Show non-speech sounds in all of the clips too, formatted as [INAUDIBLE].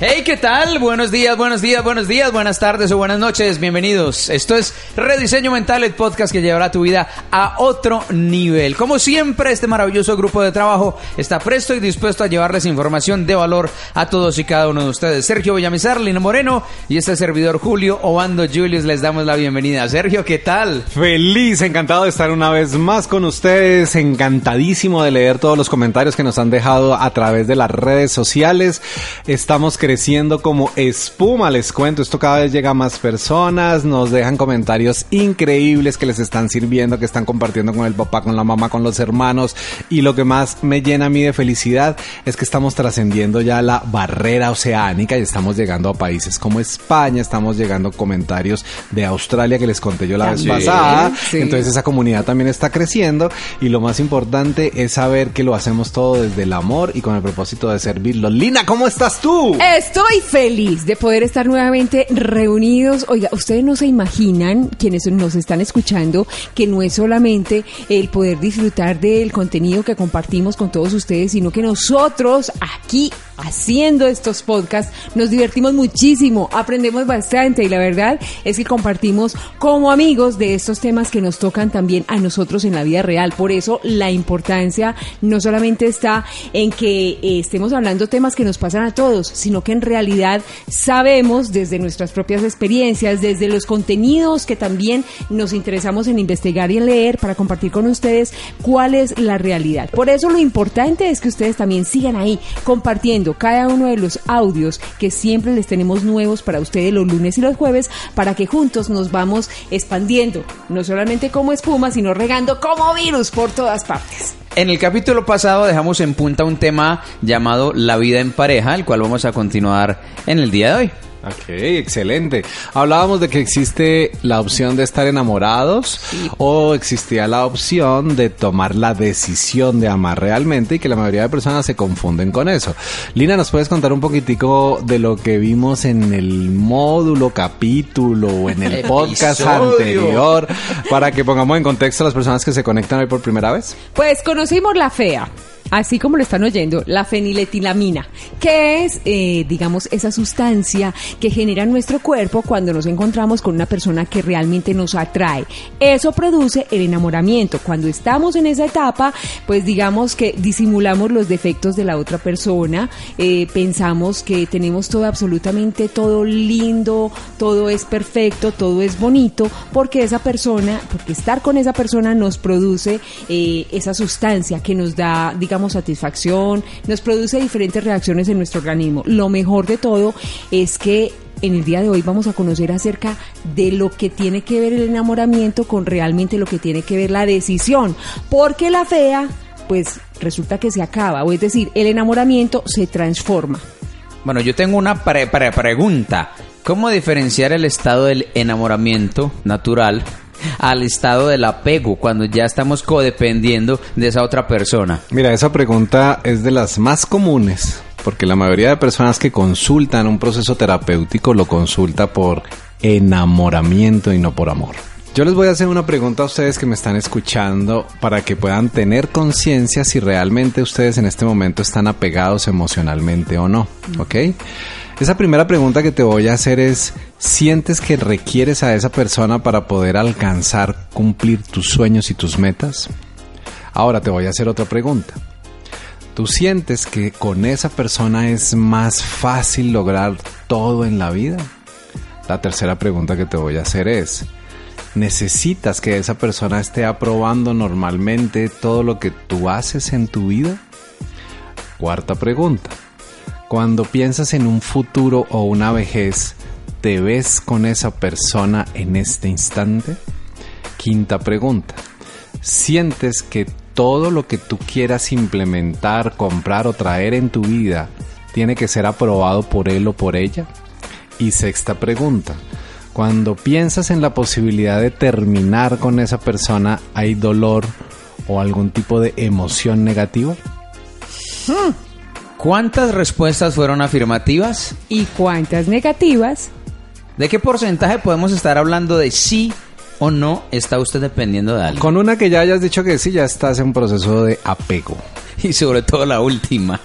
Hey, ¿qué tal? Buenos días, buenos días, buenos días, buenas tardes o buenas noches. Bienvenidos. Esto es Rediseño Mental, el podcast que llevará tu vida a otro nivel. Como siempre, este maravilloso grupo de trabajo está presto y dispuesto a llevarles información de valor a todos y cada uno de ustedes. Sergio Villamizar, Lino Moreno y este servidor Julio Obando Julius les damos la bienvenida. Sergio, ¿qué tal? Feliz, encantado de estar una vez más con ustedes, encantadísimo de leer todos los comentarios que nos han dejado a través de las redes sociales. Estamos creciendo como espuma, les cuento. Esto cada vez llega a más personas, nos dejan comentarios increíbles que les están sirviendo, que están compartiendo con el papá, con la mamá, con los hermanos. Y lo que más me llena a mí de felicidad es que estamos trascendiendo ya la barrera oceánica y estamos llegando a países como España, estamos llegando comentarios de Australia que les conté yo la vez pasada. Sí. Entonces esa comunidad también está creciendo y lo más importante es saber que lo hacemos todo desde el amor y con el propósito de servirlo. Lina, ¿cómo estás tú? Estoy feliz de poder estar nuevamente reunidos. Oiga, ustedes no se imaginan, quienes nos están escuchando, que no es solamente el poder disfrutar del contenido que compartimos con todos ustedes, sino que nosotros aquí haciendo estos podcasts nos divertimos muchísimo, aprendemos bastante y la verdad es que compartimos como amigos de estos temas que nos tocan también a nosotros en la vida real. Por eso la importancia no solamente está en que estemos hablando temas que nos pasan a todos, sino que en realidad sabemos desde nuestras propias experiencias, desde los contenidos que también nos interesamos en investigar y en leer para compartir con ustedes cuál es la realidad. Por eso lo importante es que ustedes también sigan ahí compartiendo cada uno de los audios que siempre les tenemos nuevos para ustedes los lunes y los jueves para que juntos nos vamos expandiendo, no solamente como espuma, sino regando como virus por todas partes. En el capítulo pasado dejamos en punta un tema llamado la vida en pareja, el cual vamos a continuar en el día de hoy. Ok, excelente. Hablábamos de que existe la opción de estar enamorados o existía la opción de tomar la decisión de amar realmente y que la mayoría de personas se confunden con eso. Lina, ¿nos puedes contar un poquitico de lo que vimos en el módulo, capítulo o en el podcast anterior para que pongamos en contexto a las personas que se conectan hoy por primera vez? Pues conocimos la fea. Así como lo están oyendo, la feniletilamina, que es, eh, digamos, esa sustancia que genera nuestro cuerpo cuando nos encontramos con una persona que realmente nos atrae. Eso produce el enamoramiento. Cuando estamos en esa etapa, pues digamos que disimulamos los defectos de la otra persona, eh, pensamos que tenemos todo absolutamente todo lindo, todo es perfecto, todo es bonito, porque esa persona, porque estar con esa persona nos produce eh, esa sustancia que nos da, digamos, satisfacción, nos produce diferentes reacciones en nuestro organismo. Lo mejor de todo es que en el día de hoy vamos a conocer acerca de lo que tiene que ver el enamoramiento con realmente lo que tiene que ver la decisión, porque la fea, pues resulta que se acaba, o es decir, el enamoramiento se transforma. Bueno, yo tengo una pre- pre- pregunta. ¿Cómo diferenciar el estado del enamoramiento natural al estado del apego cuando ya estamos codependiendo de esa otra persona? Mira, esa pregunta es de las más comunes, porque la mayoría de personas que consultan un proceso terapéutico lo consulta por enamoramiento y no por amor. Yo les voy a hacer una pregunta a ustedes que me están escuchando para que puedan tener conciencia si realmente ustedes en este momento están apegados emocionalmente o no, ¿ok? Esa primera pregunta que te voy a hacer es, ¿sientes que requieres a esa persona para poder alcanzar, cumplir tus sueños y tus metas? Ahora te voy a hacer otra pregunta. ¿Tú sientes que con esa persona es más fácil lograr todo en la vida? La tercera pregunta que te voy a hacer es, ¿necesitas que esa persona esté aprobando normalmente todo lo que tú haces en tu vida? Cuarta pregunta, cuando piensas en un futuro o una vejez, ¿te ves con esa persona en este instante? Quinta pregunta, ¿sientes que todo lo que tú quieras implementar, comprar o traer en tu vida tiene que ser aprobado por él o por ella? Y sexta pregunta, Cuando piensas en la posibilidad de terminar con esa persona, ¿hay dolor o algún tipo de emoción negativa? ¿Cuántas respuestas fueron afirmativas? ¿Y cuántas negativas? ¿De qué porcentaje podemos estar hablando de sí o no está usted dependiendo de algo? Con una que ya hayas dicho que sí, ya estás en proceso de apego. Y sobre todo la última.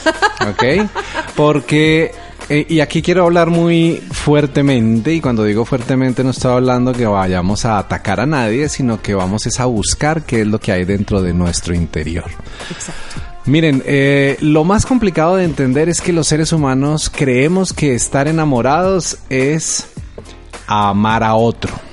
[LAUGHS] ¿Ok? Porque, eh, y aquí quiero hablar muy fuertemente, y cuando digo fuertemente no estoy hablando que vayamos a atacar a nadie, sino que vamos es a buscar qué es lo que hay dentro de nuestro interior. Exacto. Miren, eh, lo más complicado de entender es que los seres humanos creemos que estar enamorados es amar a otro.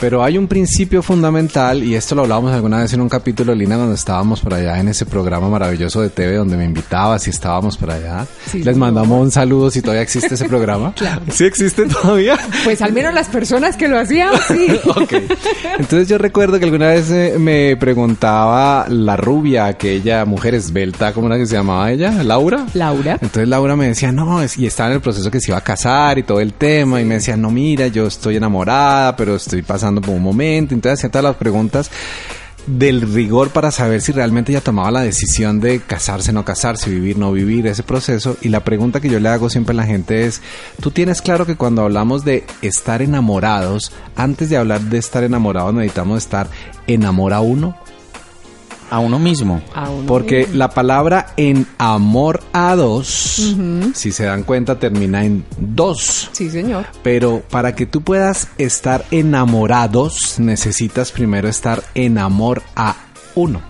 Pero hay un principio fundamental, y esto lo hablábamos alguna vez en un capítulo, Lina, cuando estábamos por allá en ese programa maravilloso de TV donde me invitabas y estábamos por allá. Sí, Les mandamos un saludo si todavía existe ese programa. [LAUGHS] Claro. ¿Sí existe todavía? Pues al menos las personas que lo hacían, sí. [LAUGHS] ok. Entonces yo recuerdo que alguna vez eh, me preguntaba la rubia, aquella mujer esbelta, ¿cómo era que se llamaba ella? ¿Laura? Laura. Entonces Laura me decía, no, y estaba en el proceso que se iba a casar y todo el tema, y me decía, no, mira, yo estoy enamorada, pero estoy pasando por un momento. Entonces hacía todas las preguntas del rigor para saber si realmente ella tomaba la decisión de casarse, no casarse, vivir, no vivir, ese proceso. Y la pregunta que yo le hago siempre a la gente es, ¿tú tienes claro que cuando hablamos de estar enamorados, antes de hablar de estar enamorados necesitamos estar enamora uno? A uno mismo. A uno Porque mismo. la palabra en amor a dos, si se dan cuenta, termina en dos. Sí, señor. Pero para que tú puedas estar enamorados, necesitas primero estar en amor a uno.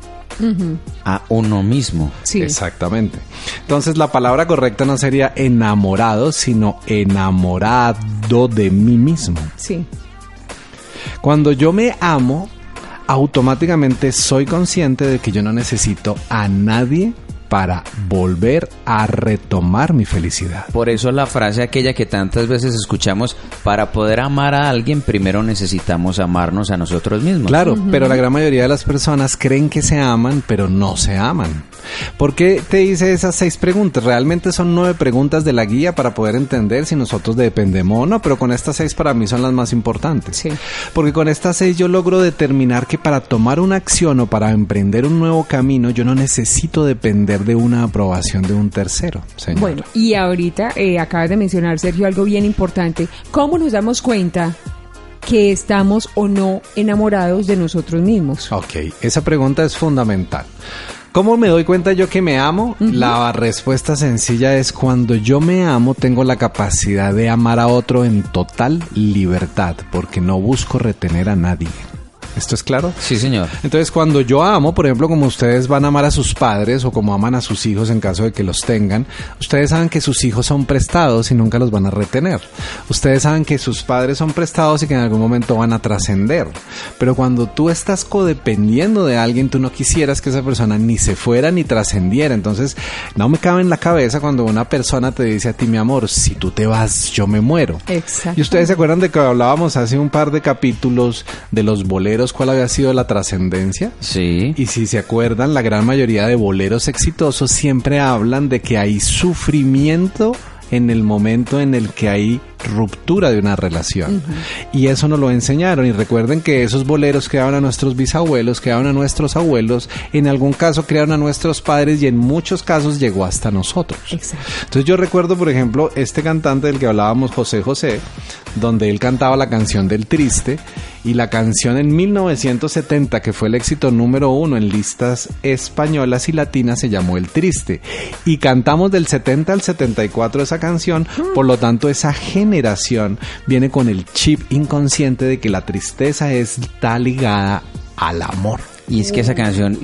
A uno mismo. Sí. Exactamente. Entonces la palabra correcta no sería enamorado, sino enamorado de mí mismo. Sí. Cuando yo me amo, automáticamente soy consciente de que yo no necesito a nadie para volver a retomar mi felicidad. Por eso la frase aquella que tantas veces escuchamos, para poder amar a alguien primero necesitamos amarnos a nosotros mismos. Claro, pero la gran mayoría de las personas creen que se aman, pero no se aman. ¿Por qué te hice esas seis preguntas? Realmente son nueve preguntas de la guía para poder entender si nosotros dependemos o no, pero con estas seis para mí son las más importantes. Sí. Porque con estas seis yo logro determinar que para tomar una acción o para emprender un nuevo camino yo no necesito depender de una aprobación de un tercero. señor. Bueno, y ahorita eh, acabas de mencionar, Sergio, algo bien importante. ¿Cómo nos damos cuenta que estamos o no enamorados de nosotros mismos? Ok, esa pregunta es fundamental. ¿Cómo me doy cuenta yo que me amo? La respuesta sencilla es cuando yo me amo tengo la capacidad de amar a otro en total libertad, porque no busco retener a nadie. ¿Esto es claro? Sí, señor. Entonces, cuando yo amo, por ejemplo, como ustedes van a amar a sus padres o como aman a sus hijos en caso de que los tengan, ustedes saben que sus hijos son prestados y nunca los van a retener. Ustedes saben que sus padres son prestados y que en algún momento van a trascender. Pero cuando tú estás codependiendo de alguien, tú no quisieras que esa persona ni se fuera ni trascendiera. Entonces, no me cabe en la cabeza cuando una persona te dice a ti, mi amor, si tú te vas, yo me muero. Exacto. Y ustedes se acuerdan de que hablábamos hace un par de capítulos de los boleros, cuál había sido la trascendencia. Sí. Y si se acuerdan, la gran mayoría de boleros exitosos siempre hablan de que hay sufrimiento en el momento en el que hay ruptura de una relación. Y eso nos lo enseñaron. Y recuerden que esos boleros crearon a nuestros bisabuelos, crearon a nuestros abuelos, en algún caso crearon a nuestros padres y en muchos casos llegó hasta nosotros. Exacto. Entonces yo recuerdo, por ejemplo, este cantante del que hablábamos, José José, donde él cantaba la canción del triste y la canción en 1970, que fue el éxito número uno en listas españolas y latinas, se llamó El Triste. Y cantamos del 70 al 74 esa canción, por lo tanto esa generación viene con el chip inconsciente de que la tristeza está ligada al amor. Y es que esa canción,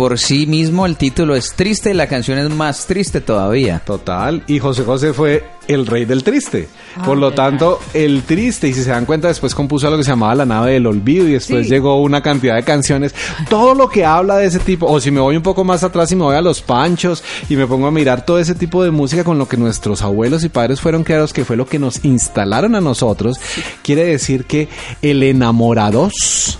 por sí mismo el título es triste y la canción es más triste todavía. Total. Y José José fue el rey del triste. Por lo Ah, tanto, el triste, y si se dan cuenta, después compuso algo que se llamaba La nave del olvido y después Sí. llegó una cantidad de canciones. Todo lo que habla de ese tipo, o si me voy un poco más atrás y me voy a los panchos y me pongo a mirar todo ese tipo de música con lo que nuestros abuelos y padres fueron creados, que fue lo que nos instalaron a nosotros, quiere decir que el enamorados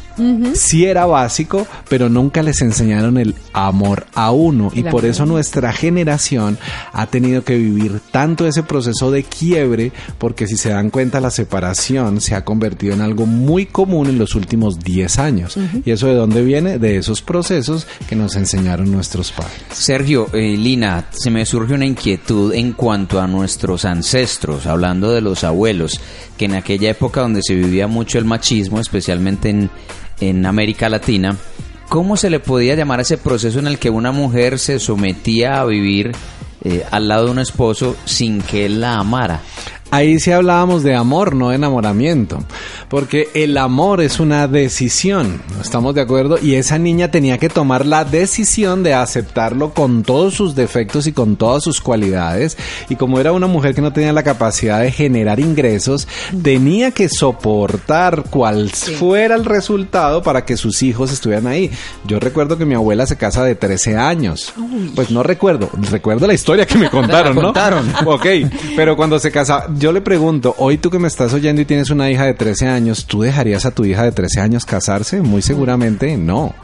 sí era básico, pero nunca les enseñaron el amor a uno. Y por eso nuestra generación ha tenido que vivir tanto ese proceso de quiebre, porque si se dan cuenta, la separación se ha convertido en algo muy común en los últimos 10 años. ¿Y eso de dónde viene? De esos procesos que nos enseñaron nuestros padres. Sergio, eh, Lina, se me surge una inquietud en cuanto a nuestros ancestros, hablando de los abuelos, que en aquella época donde se vivía mucho el machismo, especialmente en, en América Latina, ¿cómo se le podía llamar a ese proceso en el que una mujer se sometía a vivir eh, al lado de un esposo sin que él la amara? Ahí sí hablábamos de amor, no de enamoramiento, porque el amor es una decisión, ¿estamos de acuerdo? Y esa niña tenía que tomar la decisión de aceptarlo con todos sus defectos y con todas sus cualidades, y como era una mujer que no tenía la capacidad de generar ingresos, tenía que soportar cual fuera el resultado para que sus hijos estuvieran ahí. Yo recuerdo que mi abuela se casa de 13 años, pues no recuerdo, recuerdo la historia que me [LAUGHS] contaron, ¿no? contaron. ok, pero cuando se casa yo le pregunto, hoy tú que me estás oyendo y tienes una hija de 13 años, ¿tú dejarías a tu hija de 13 años casarse? Muy seguramente no.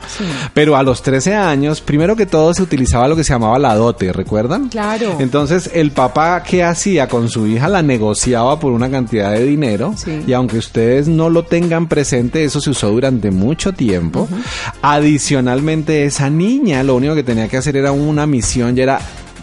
Pero a los 13 años, primero que todo se utilizaba lo que se llamaba la dote, ¿recuerdan? Claro. Entonces, el papá, ¿qué hacía con su hija? La negociaba por una cantidad de dinero. Y aunque ustedes no lo tengan presente, eso se usó durante mucho tiempo. Adicionalmente, esa niña lo único que tenía que hacer era una misión y era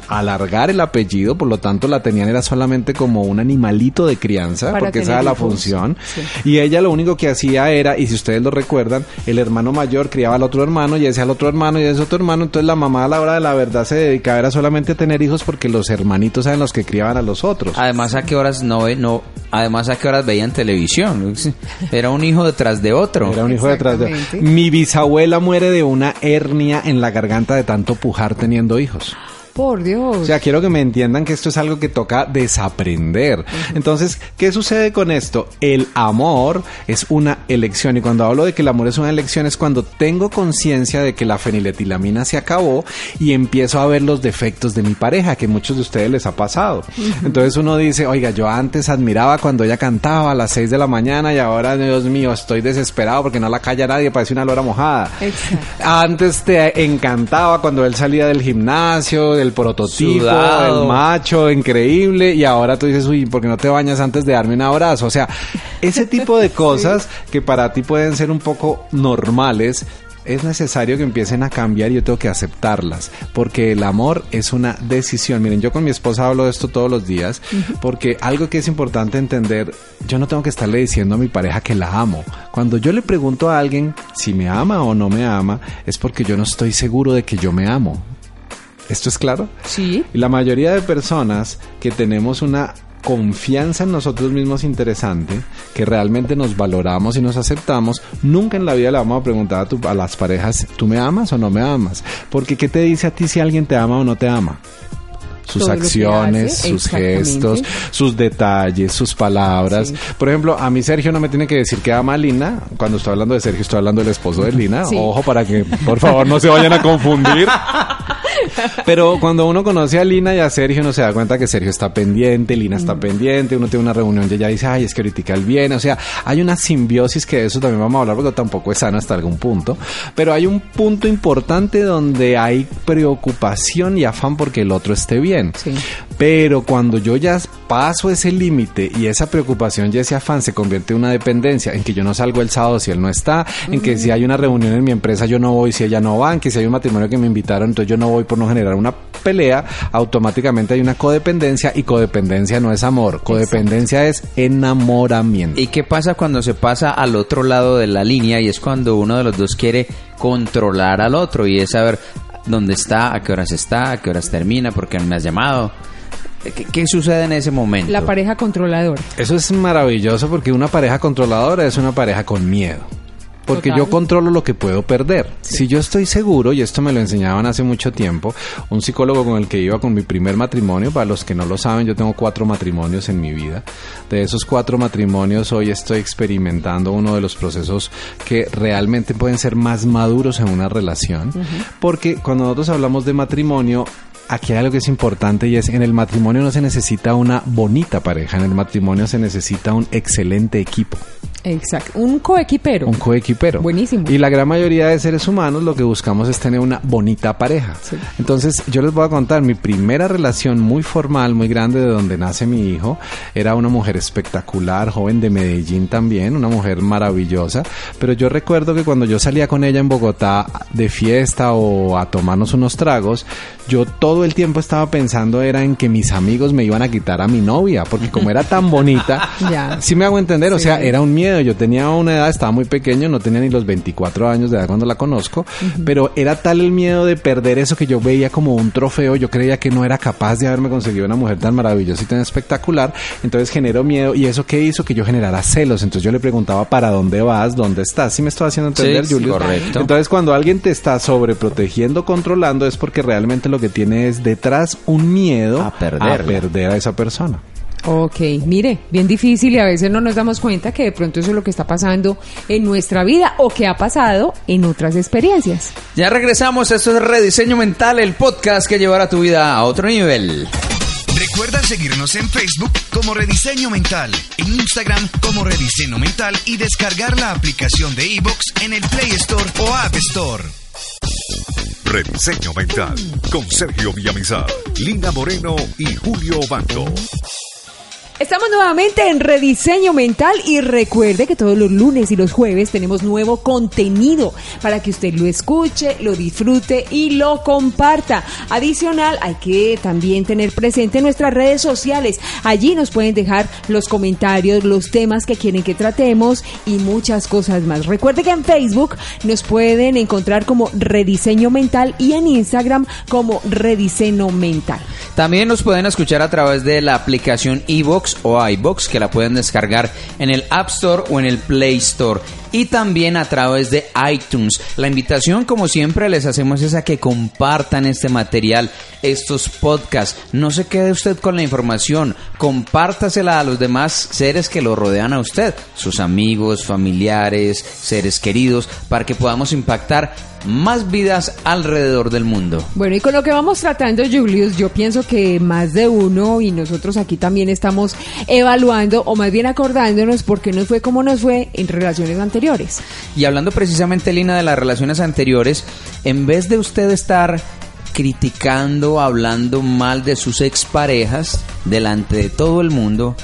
alargar el apellido, por lo tanto la tenían era solamente como un animalito de crianza, porque esa era la función. Y ella lo único que hacía era, y si ustedes lo recuerdan, el hermano mayor criaba al otro hermano y ese al otro hermano y ese otro hermano, entonces la mamá a la hora de la verdad se dedicaba era solamente a tener hijos porque los hermanitos eran los que criaban a los otros. Además a qué horas no ve, no, además a qué horas veían televisión. [LAUGHS] Era un hijo detrás de otro. Era un hijo detrás de otro. Mi bisabuela muere de una hernia en la garganta de tanto pujar teniendo hijos. Por Dios. O sea, quiero que me entiendan que esto es algo que toca desaprender. Entonces, ¿qué sucede con esto? El amor es una elección. Y cuando hablo de que el amor es una elección es cuando tengo conciencia de que la feniletilamina se acabó y empiezo a ver los defectos de mi pareja, que muchos de ustedes les ha pasado. Entonces uno dice, oiga, yo antes admiraba cuando ella cantaba a las 6 de la mañana y ahora, Dios mío, estoy desesperado porque no la calla nadie, parece una lora mojada. Antes te encantaba cuando él salía del gimnasio, el prototipo, el macho, increíble, y ahora tú dices, uy, ¿por qué no te bañas antes de darme un abrazo? O sea, ese tipo de [LAUGHS] cosas que para ti pueden ser un poco normales, es necesario que empiecen a cambiar y yo tengo que aceptarlas, porque el amor es una decisión. Miren, yo con mi esposa hablo de esto todos los días, porque algo que es importante entender, yo no tengo que estarle diciendo a mi pareja que la amo. Cuando yo le pregunto a alguien si me ama o no me ama, es porque yo no estoy seguro de que yo me amo. ¿Esto es claro? Sí. Y la mayoría de personas que tenemos una confianza en nosotros mismos interesante, que realmente nos valoramos y nos aceptamos, nunca en la vida le vamos a preguntar a, a las parejas, ¿tú me amas o no me amas? Porque ¿qué te dice a ti si alguien te ama o no te ama? sus acciones, sus gestos, sus detalles, sus palabras. Por ejemplo, a mí Sergio no me tiene que decir que ama a Lina. Cuando estoy hablando de Sergio, estoy hablando del esposo de Lina. Ojo para que, por favor, no se vayan a confundir. [LAUGHS] Pero cuando uno conoce a Lina y a Sergio, uno se da cuenta que Sergio está pendiente, Lina está pendiente, uno tiene una reunión y ella dice, ay, es que ahorita él viene. O sea, hay una simbiosis que de eso también vamos a hablar porque tampoco es sano hasta algún punto. Pero hay un punto importante donde hay preocupación y afán porque el otro esté bien. Pero cuando yo ya paso ese límite y esa preocupación y ese afán se convierte en una dependencia, en que yo no salgo el sábado si él no está, en que si hay una reunión en mi empresa yo no voy si ella no va, en que si hay un matrimonio que me invitaron entonces yo no voy por no generar una pelea, automáticamente hay una codependencia y codependencia no es amor, codependencia es enamoramiento. ¿Y qué pasa cuando se pasa al otro lado de la línea y es cuando uno de los dos quiere controlar al otro y es saber dónde está, a qué horas está, a qué horas termina, porque me has llamado? ¿Qué, ¿Qué, sucede en ese momento? La pareja controladora. Eso es maravilloso porque una pareja controladora es una pareja con miedo. Porque Total. yo controlo lo que puedo perder. Sí. Si yo estoy seguro, y esto me lo enseñaban hace mucho tiempo, un psicólogo con el que iba con mi primer matrimonio, para los que no lo saben, yo tengo cuatro matrimonios en mi vida. De esos cuatro matrimonios, hoy estoy experimentando uno de los procesos que realmente pueden ser más maduros en una relación. Uh -huh. Porque cuando nosotros hablamos de matrimonio, aquí hay algo que es importante y es en el matrimonio no se necesita una bonita pareja, en el matrimonio se necesita un excelente equipo. Exacto. Un coequipero. Un coequipero. Buenísimo. Y la gran mayoría de seres humanos lo que buscamos es tener una bonita pareja. Sí. Entonces, yo les voy a contar, mi primera relación muy formal, muy grande de donde nace mi hijo, era una mujer espectacular, joven de Medellín también, una mujer maravillosa. Pero yo recuerdo que cuando yo salía con ella en Bogotá de fiesta o a tomarnos unos tragos, yo todo el tiempo estaba pensando era en que mis amigos me iban a quitar a mi novia, porque como era tan bonita, [LAUGHS] Ya. sí me hago entender, o Sí. sea, era un miedo. Yo tenía una edad, estaba muy pequeño, no tenía ni los 24 años de edad cuando la conozco, pero era tal el miedo de perder eso que yo veía como un trofeo. Yo creía que no era capaz de haberme conseguido una mujer tan maravillosa y tan espectacular. Entonces generó miedo y eso que hizo que yo generara celos. Entonces yo le preguntaba, ¿para dónde vas? ¿Dónde estás? ¿Sí me estoy haciendo entender, Sí, Julio? correcto. Entonces cuando alguien te está sobreprotegiendo, controlando, es porque realmente lo que tiene es detrás un miedo A a perder a esa persona. Ok, mire, bien difícil y a veces no nos damos cuenta que de pronto eso es lo que está pasando en nuestra vida o que ha pasado en otras experiencias. Ya regresamos, esto es Rediseño Mental, el podcast que llevará tu vida a otro nivel. Recuerda seguirnos en Facebook como Rediseño Mental, en Instagram como Rediseño Mental y descargar la aplicación de iVoox en el Play Store o App Store. Rediseño Mental con Sergio Villamizar, Lina Moreno y Julio Bando. Estamos nuevamente en Rediseño Mental y recuerde que todos los lunes y los jueves tenemos nuevo contenido para que usted lo escuche, lo disfrute y lo comparta. Adicional, hay que también tener presente nuestras redes sociales. Allí nos pueden dejar los comentarios, los temas que quieren que tratemos y muchas cosas más. Recuerde que en Facebook nos pueden encontrar como Rediseño Mental y en Instagram como Rediseño Mental. También nos pueden escuchar a través de la aplicación o iBox que la pueden descargar en el App Store o en el Play Store y también a través de iTunes. La invitación, como siempre, les hacemos es a que compartan este material, estos podcasts. No se quede usted con la información, compártasela a los demás seres que lo rodean a usted, sus amigos, familiares, seres queridos, para que podamos impactar más vidas alrededor del mundo. Bueno, y con lo que vamos tratando, Julius, yo pienso que más de uno, y nosotros aquí también estamos evaluando, o más bien acordándonos por qué nos fue como nos fue en relaciones anteriores. Y hablando precisamente, Lina, de las relaciones anteriores, en vez de usted estar criticando, hablando mal de sus exparejas delante de todo el mundo,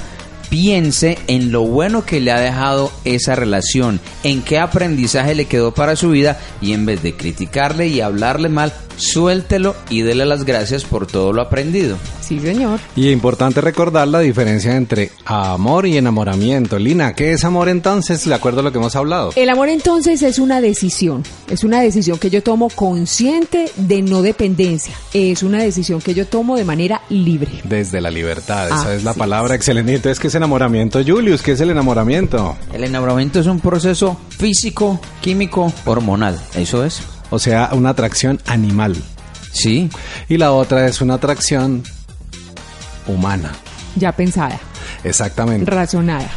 piense en lo bueno que le ha dejado esa relación, en qué aprendizaje le quedó para su vida y en vez de criticarle y hablarle mal, suéltelo y dele las gracias por todo lo aprendido. Sí, señor. Y es importante recordar la diferencia entre amor y enamoramiento. Lina, ¿qué es amor entonces? De acuerdo a lo que hemos hablado. El amor entonces es una decisión, es una decisión que yo tomo consciente de no dependencia, es una decisión que yo tomo de manera libre. Desde la libertad, esa Ah, es la sí. palabra excelente. Entonces, ¿qué es enamoramiento, Julius? ¿Qué es el enamoramiento? El enamoramiento es un proceso físico, químico, hormonal. Eso es. O sea, una atracción animal. Sí. Y la otra es una atracción humana. Ya pensada, Exactamente. razonada.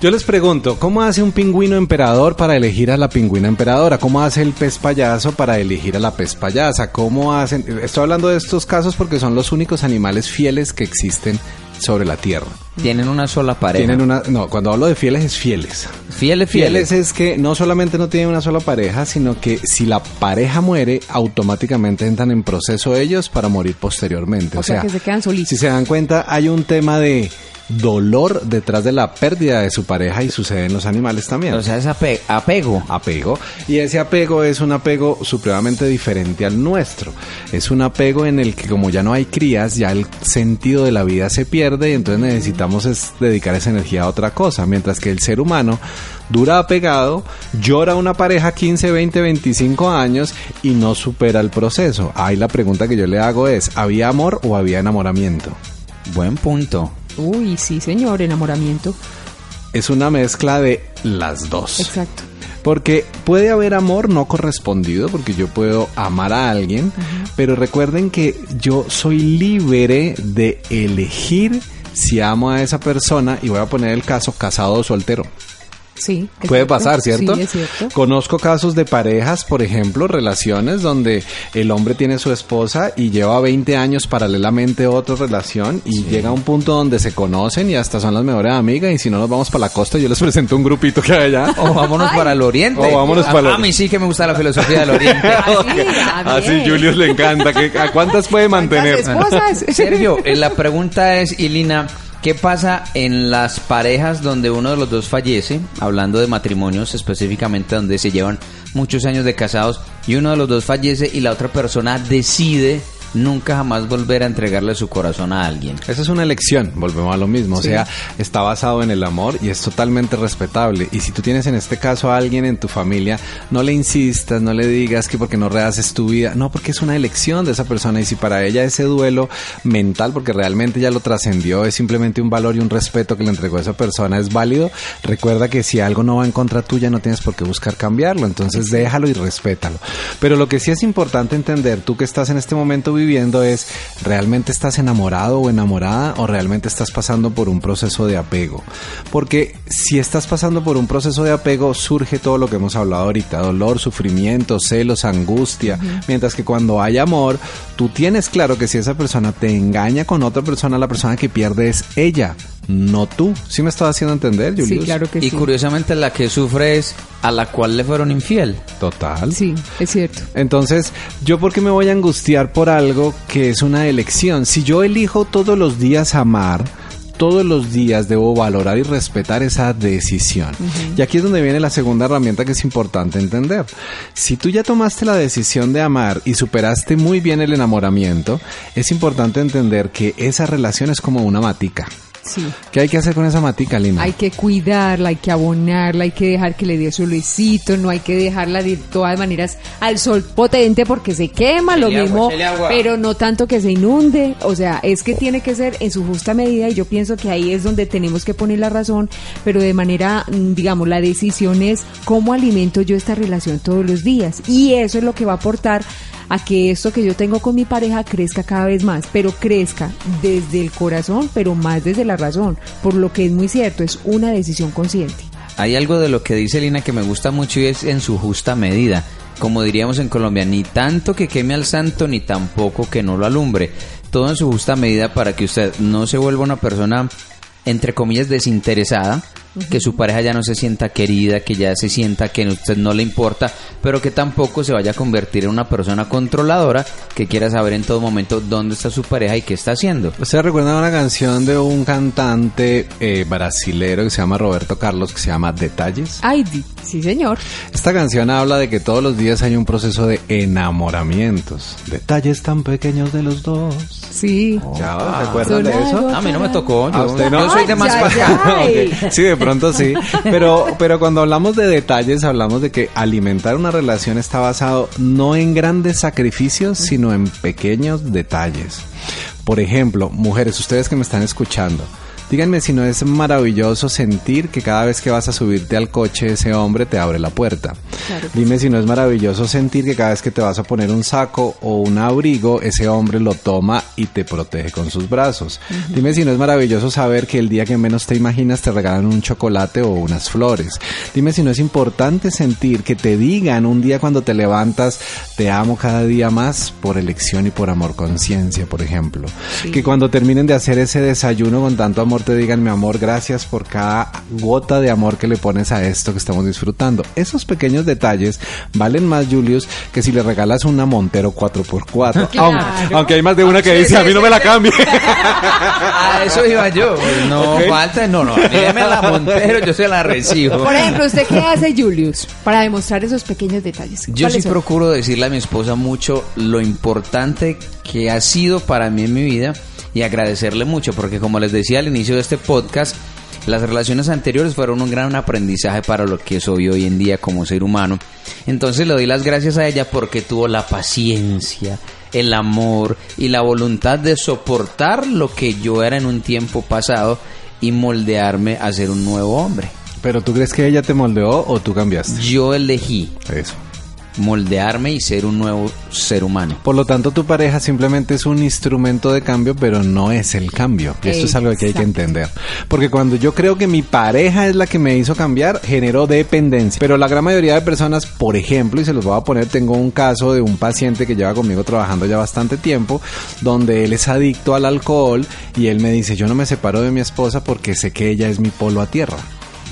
Yo les pregunto, ¿cómo hace un pingüino emperador para elegir a la pingüina emperadora? ¿Cómo hace el pez payaso para elegir a la pez payasa? ¿Cómo hacen? Estoy hablando de estos casos porque son los únicos animales fieles que existen sobre la Tierra. Tienen una sola pareja. Tienen una, no, cuando hablo de fieles es fieles. Fieles, Fieles fieles. es que no solamente no tienen una sola pareja, sino que si la pareja muere, automáticamente entran en proceso ellos para morir posteriormente. O sea, que se quedan solitos. Si se dan cuenta, hay un tema de dolor detrás de la pérdida de su pareja y sucede en los animales también. O sea, es ape- apego. apego y ese apego es un apego supremamente diferente al nuestro es un apego en el que como ya no hay crías ya el sentido de la vida se pierde y entonces necesitamos es dedicar esa energía a otra cosa mientras que el ser humano dura apegado llora una pareja 15 20 25 años y no supera el proceso ahí la pregunta que yo le hago es ¿había amor o había enamoramiento? Buen punto. Uy, sí, señor, enamoramiento. es una mezcla de las dos Exacto. Porque puede haber amor no correspondido, porque yo puedo amar a alguien, pero recuerden que yo soy libre de elegir si amo a esa persona, y voy a poner el caso casado o soltero. Sí. es Puede cierto. pasar, ¿cierto? Sí, es cierto. Conozco casos de parejas, por ejemplo, relaciones donde el hombre tiene su esposa y lleva 20 años paralelamente otra relación y llega a un punto donde se conocen y hasta son las mejores amigas y si no nos vamos para la costa yo les [LAUGHS] presento un grupito que hay allá. O vámonos para el oriente. O vámonos a, para el- a mí sí que me gusta la filosofía del oriente. [LAUGHS] Así. Julius le encanta. ¿Qué- ¿A cuántas puede mantener? ¿Cuántas esposas? Sergio, eh, la pregunta es, Ilina, ¿qué pasa en las parejas donde uno de los dos fallece? Hablando de matrimonios específicamente donde se llevan muchos años de casados y uno de los dos fallece y la otra persona decide nunca jamás volver a entregarle su corazón a alguien. Esa es una elección, volvemos a lo mismo, Sí. o sea, está basado en el amor y es totalmente respetable. Y si tú tienes en este caso a alguien en tu familia, no le insistas, no le digas que porque no rehaces tu vida, no, porque es una elección de esa persona y si para ella ese duelo mental, porque realmente ya lo trascendió, es simplemente un valor y un respeto que le entregó a esa persona, es válido, recuerda que si algo no va en contra tuya, no tienes por qué buscar cambiarlo, entonces déjalo y respétalo. Pero lo que sí es importante entender, tú que estás en este momento viviendo es, ¿realmente estás enamorado o enamorada o realmente estás pasando por un proceso de apego? Porque si estás pasando por un proceso de apego, surge todo lo que hemos hablado ahorita, dolor, sufrimiento, celos, angustia, mientras que cuando hay amor, tú tienes claro que si esa persona te engaña con otra persona, la persona que pierde es ella, no tú. ¿Sí me estás haciendo entender, Sí, Julius? claro que Y sí. curiosamente la que sufre es a la cual le fueron infiel. Total. Sí, es cierto. Entonces, ¿yo por qué me voy a angustiar por algo que es una elección? Si yo elijo todos los días amar, todos los días debo valorar y respetar esa decisión. Y aquí es donde viene la segunda herramienta que es importante entender. Si tú ya tomaste la decisión de amar y superaste muy bien el enamoramiento, es importante entender que esa relación es como una matica. Sí. ¿Qué hay que hacer con esa matica, Lina? Hay que cuidarla, hay que abonarla, hay que dejar que le dé solecito, no hay que dejarla de todas maneras al sol potente porque se quema, lo agua, mismo, pero no tanto que se inunde. O sea, es que tiene que ser en su justa medida y yo pienso que ahí es donde tenemos que poner la razón, pero de manera, mm, digamos, la decisión es cómo alimento yo esta relación todos los días y eso es lo que va a aportar a que esto que yo tengo con mi pareja crezca cada vez más, pero crezca desde el corazón, pero más desde la razón, por lo que es muy cierto, es una decisión consciente. Hay algo de lo que dice Lina que me gusta mucho y es en su justa medida. Como diríamos en Colombia, ni tanto que queme al santo, ni tampoco que no lo alumbre. Todo en su justa medida para que usted no se vuelva una persona, entre comillas, desinteresada, que su pareja ya no se sienta querida, que ya se sienta que a usted no le importa, pero que tampoco se vaya a convertir en una persona controladora que quiera saber en todo momento dónde está su pareja y qué está haciendo. ¿Ustedes recuerdan una canción de un cantante eh, brasilero que se llama Roberto Carlos que se llama Detalles? Ay, di- sí señor. Esta canción habla de que todos los días hay un proceso de enamoramientos. Detalles tan pequeños de los dos. Sí. ¿Ya ¿Se acuerdan de eso? A mí no me tocó, ¿A usted no? yo soy de más ya, ya. [LAUGHS] Sí, de pronto sí. Pero, pero cuando hablamos de detalles, hablamos de que alimentar una relación está basado no en grandes sacrificios, sino en pequeños detalles. Por ejemplo, mujeres, ustedes que me están escuchando, díganme si no es maravilloso sentir que cada vez que vas a subirte al coche ese hombre te abre la puerta. Claro Dime si no es maravilloso sentir que cada vez que te vas a poner un saco o un abrigo, ese hombre lo toma y te protege con sus brazos. Dime si no es maravilloso saber que el día que menos te imaginas te regalan un chocolate o unas flores. Dime si no es importante sentir que te digan un día cuando te levantas, te amo cada día más por elección y por amor conciencia, por ejemplo. Que cuando terminen de hacer ese desayuno con tanto amor te digan, mi amor, gracias por cada gota de amor que le pones a esto que estamos disfrutando. Esos pequeños detalles valen más, Julius, que si le regalas una Montero 4x4. [LAUGHS] Claro. Aunque, aunque hay más de una que Sí, dice, a mí no me la cambie. [LAUGHS] A eso iba yo. [LAUGHS] No Ok. falta, no, no. Déjeme la Montero, yo se la recibo. Por ejemplo, ¿usted qué hace, Julius, para demostrar esos pequeños detalles? Yo sí ¿Cuáles son? procuro decirle a mi esposa mucho lo importante que ha sido para mí en mi vida y agradecerle mucho, porque como les decía al inicio de este podcast, las relaciones anteriores fueron un gran aprendizaje para lo que soy hoy en día como ser humano. Entonces le doy las gracias a ella porque tuvo la paciencia, el amor y la voluntad de soportar lo que yo era en un tiempo pasado y moldearme a ser un nuevo hombre. Pero tú crees que ella te moldeó o tú cambiaste? Yo elegí Eso. Moldearme y ser un nuevo ser humano. Por lo tanto, tu pareja simplemente es un instrumento de cambio, pero no es el cambio. Y esto es algo que hay que entender. Porque cuando yo creo que mi pareja es la que me hizo cambiar, generó dependencia. Pero la gran mayoría de personas, por ejemplo, y se los voy a poner, tengo un caso de un paciente que lleva conmigo trabajando ya bastante tiempo, donde él es adicto al alcohol y él me dice, yo no me separo de mi esposa porque sé que ella es mi polo a tierra.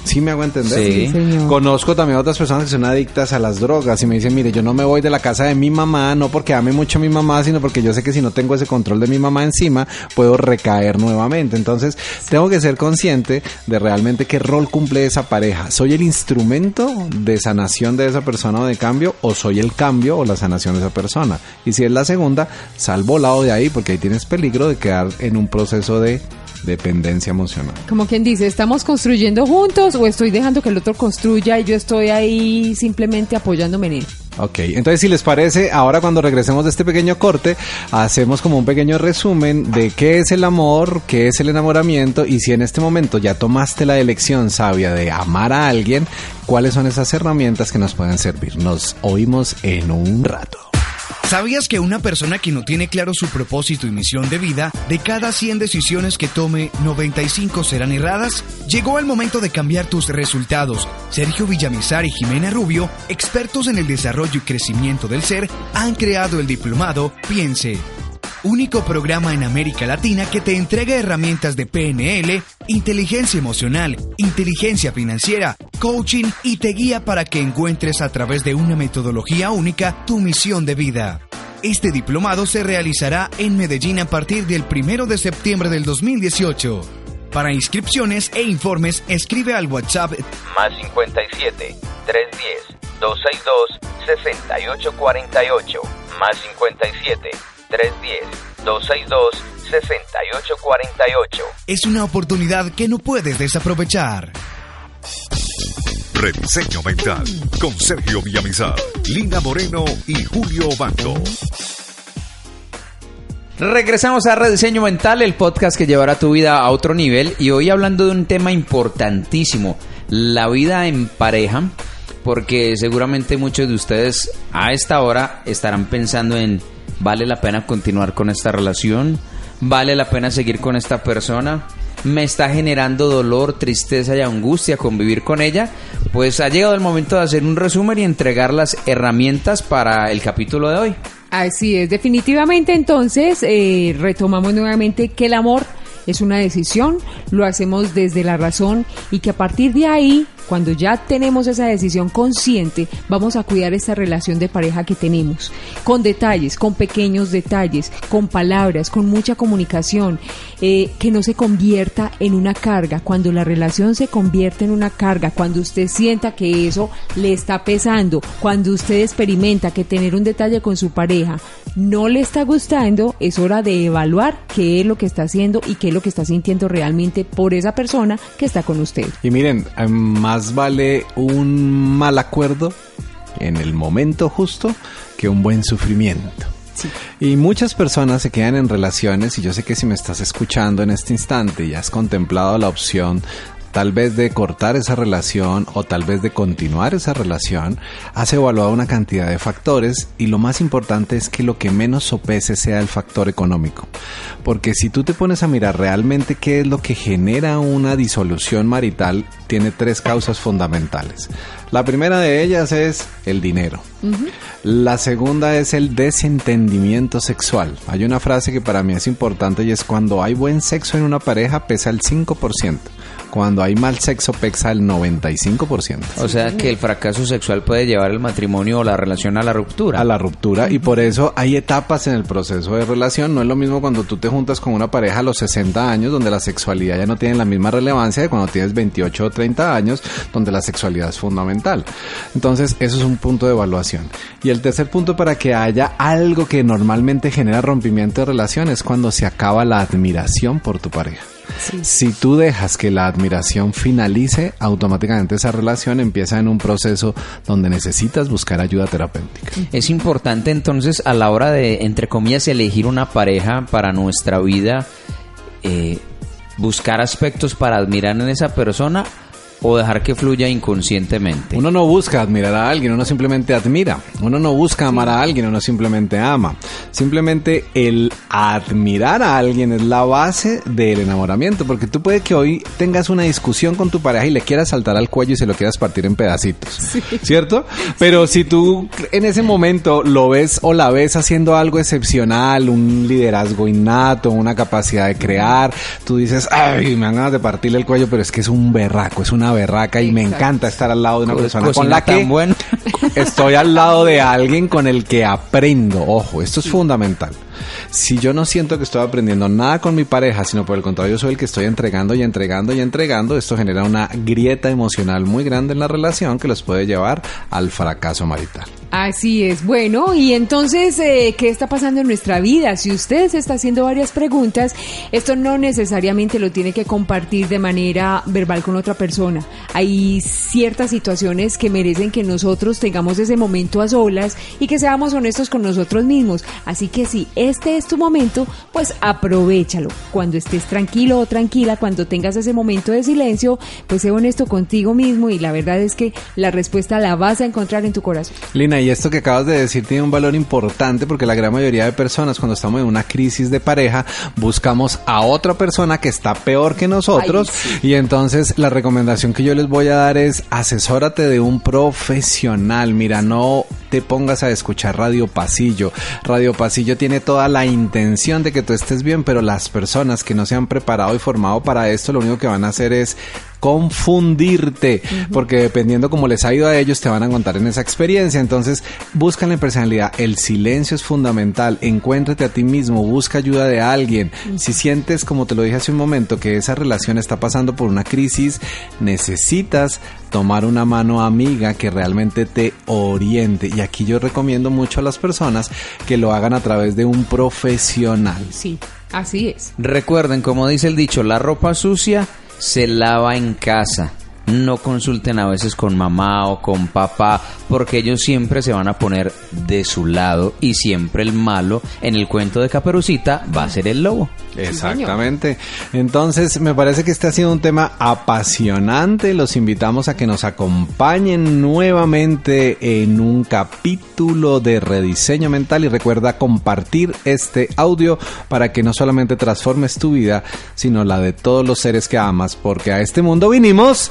¿Sí me hago entender? Sí. Sí, señor. Conozco también otras personas que son adictas a las drogas y me dicen, mire, yo no me voy de la casa de mi mamá, no porque ame mucho a mi mamá, sino porque yo sé que si no tengo ese control de mi mamá encima, puedo recaer nuevamente. Entonces, tengo que ser consciente de realmente qué rol cumple esa pareja. ¿Soy el instrumento de sanación de esa persona o de cambio o soy el cambio o la sanación de esa persona? Y si es la segunda, sal volado de ahí porque ahí tienes peligro de quedar en un proceso de dependencia emocional. Como quien dice, ¿estamos construyendo juntos o estoy dejando que el otro construya y yo estoy ahí simplemente apoyándome en él? Ok, entonces si les parece, ahora cuando regresemos de este pequeño corte, hacemos como un pequeño resumen de qué es el amor, qué es el enamoramiento y si en este momento ya tomaste la elección sabia de amar a alguien, cuáles son esas herramientas que nos pueden servir. Nos oímos en un rato. ¿Sabías que una persona que no tiene claro su propósito y misión de vida, de cada 100 decisiones que tome, 95 serán erradas? Llegó el momento de cambiar tus resultados. Sergio Villamizar y Jimena Rubio, expertos en el desarrollo y crecimiento del ser, han creado el diplomado Piense. Único programa en América Latina que te entrega herramientas de PNL, inteligencia emocional, inteligencia financiera, coaching y te guía para que encuentres a través de una metodología única tu misión de vida. Este diplomado se realizará en Medellín a partir del 1 de septiembre del 2018. Para inscripciones e informes, escribe al WhatsApp más 57 310 262 6848 más 57 310 262 6848 Es una oportunidad que no puedes desaprovechar. Rediseño Mental con Sergio Villamizar, Lina Moreno y Julio Bando. Regresamos a Rediseño Mental, el podcast que llevará tu vida a otro nivel y hoy hablando de un tema importantísimo, la vida en pareja, porque seguramente muchos de ustedes a esta hora estarán pensando en, ¿vale la pena continuar con esta relación? ¿Vale la pena seguir con esta persona? ¿Me está generando dolor, tristeza y angustia convivir con ella? Pues ha llegado el momento de hacer un resumen y entregar las herramientas para el capítulo de hoy. Así es, definitivamente entonces eh, retomamos nuevamente que el amor es una decisión, lo hacemos desde la razón y que a partir de ahí, cuando ya tenemos esa decisión consciente, vamos a cuidar esta relación de pareja que tenemos, con detalles, con pequeños detalles, con palabras, con mucha comunicación, eh, que no se convierta en una carga. Cuando la relación se convierte en una carga, cuando usted sienta que eso le está pesando, cuando usted experimenta que tener un detalle con su pareja no le está gustando, es hora de evaluar qué es lo que está haciendo y qué es lo que está sintiendo realmente por esa persona que está con usted. Y miren, eh, más vale un mal acuerdo en el momento justo que un buen sufrimiento. Y muchas personas se quedan en relaciones y yo sé que si me estás escuchando en este instante y has contemplado la opción tal vez de cortar esa relación o tal vez de continuar esa relación, has evaluado una cantidad de factores y lo más importante es que lo que menos sopese sea el factor económico. Porque si tú te pones a mirar realmente qué es lo que genera una disolución marital, tiene tres causas fundamentales. La primera de ellas es el dinero. La segunda es el desentendimiento sexual. Hay una frase que para mí es importante y es cuando hay buen sexo en una pareja pesa el 5%. Cuando hay mal sexo pesa el 95%. O sea que el fracaso sexual puede llevar el matrimonio o la relación a la ruptura. a la ruptura y por eso hay etapas en el proceso de relación. No es lo mismo cuando tú te juntas con una pareja a los 60 años donde la sexualidad ya no tiene la misma relevancia de cuando tienes 28 o 30 años donde la sexualidad es fundamental. Entonces eso es un punto de evaluación. Y el tercer punto para que haya algo que normalmente genera rompimiento de relación es cuando se acaba la admiración por tu pareja. Si tú dejas que la admiración finalice, automáticamente esa relación empieza en un proceso donde necesitas buscar ayuda terapéutica. Es importante entonces a la hora de, entre comillas, elegir una pareja para nuestra vida, eh, buscar aspectos para admirar en esa persona o dejar que fluya inconscientemente. Uno no busca admirar a alguien, uno simplemente admira. Uno no busca amar a alguien, uno simplemente ama. Simplemente el admirar a alguien es la base del enamoramiento, porque tú puede que hoy tengas una discusión con tu pareja y le quieras saltar al cuello y se lo quieras partir en pedacitos, ¿cierto? Pero si tú en ese momento lo ves o la ves haciendo algo excepcional, un liderazgo innato, una capacidad de crear, tú dices, ay, me dan ganas de partirle el cuello, pero es que es un berraco, es una berraca y me encanta estar al lado de una persona con la que bueno. [LAUGHS] estoy al lado de alguien con el que aprendo. Ojo, esto es fundamental. Si yo no siento que estoy aprendiendo nada con mi pareja, sino por el contrario, yo soy el que estoy entregando y entregando y entregando, esto genera una grieta emocional muy grande en la relación que los puede llevar al fracaso marital. Así es. Bueno, y entonces, eh, ¿qué está pasando en nuestra vida? Si usted se está haciendo varias preguntas, esto no necesariamente lo tiene que compartir de manera verbal con otra persona. Hay ciertas situaciones que merecen que nosotros tengamos ese momento a solas y que seamos honestos con nosotros mismos. Así que si este es tu momento, pues aprovechalo. Cuando estés tranquilo o tranquila, cuando tengas ese momento de silencio, pues sé honesto contigo mismo y la verdad es que la respuesta la vas a encontrar en tu corazón. Lina, y esto que acabas de decir tiene un valor importante porque la gran mayoría de personas cuando estamos en una crisis de pareja buscamos a otra persona que está peor que nosotros Ay, y entonces la recomendación que yo les voy a dar es asesórate de un profesional. Mira, no te pongas a escuchar Radio Pasillo. Radio Pasillo tiene toda la intención de que tú estés bien, pero las personas que no se han preparado y formado para esto lo único que van a hacer es confundirte, porque dependiendo cómo les ha ido a ellos, te van a contar en esa experiencia. Entonces, busca la personalidad. El silencio es fundamental. Encuéntrate a ti mismo, busca ayuda de alguien. Si sientes, como te lo dije hace un momento, que esa relación está pasando por una crisis, necesitas tomar una mano amiga que realmente te oriente. Y aquí yo recomiendo mucho a las personas que lo hagan a través de un profesional. Sí, así es. Recuerden, como dice el dicho, la ropa sucia se lava en casa. No consulten a veces con mamá o con papá, porque ellos siempre se van a poner de su lado y siempre el malo en el cuento de Caperucita va a ser el lobo. Exactamente. Entonces, me parece que este ha sido un tema apasionante. Los invitamos a que nos acompañen nuevamente en un capítulo de rediseño mental y recuerda compartir este audio para que no solamente transformes tu vida, sino la de todos los seres que amas, porque a este mundo vinimos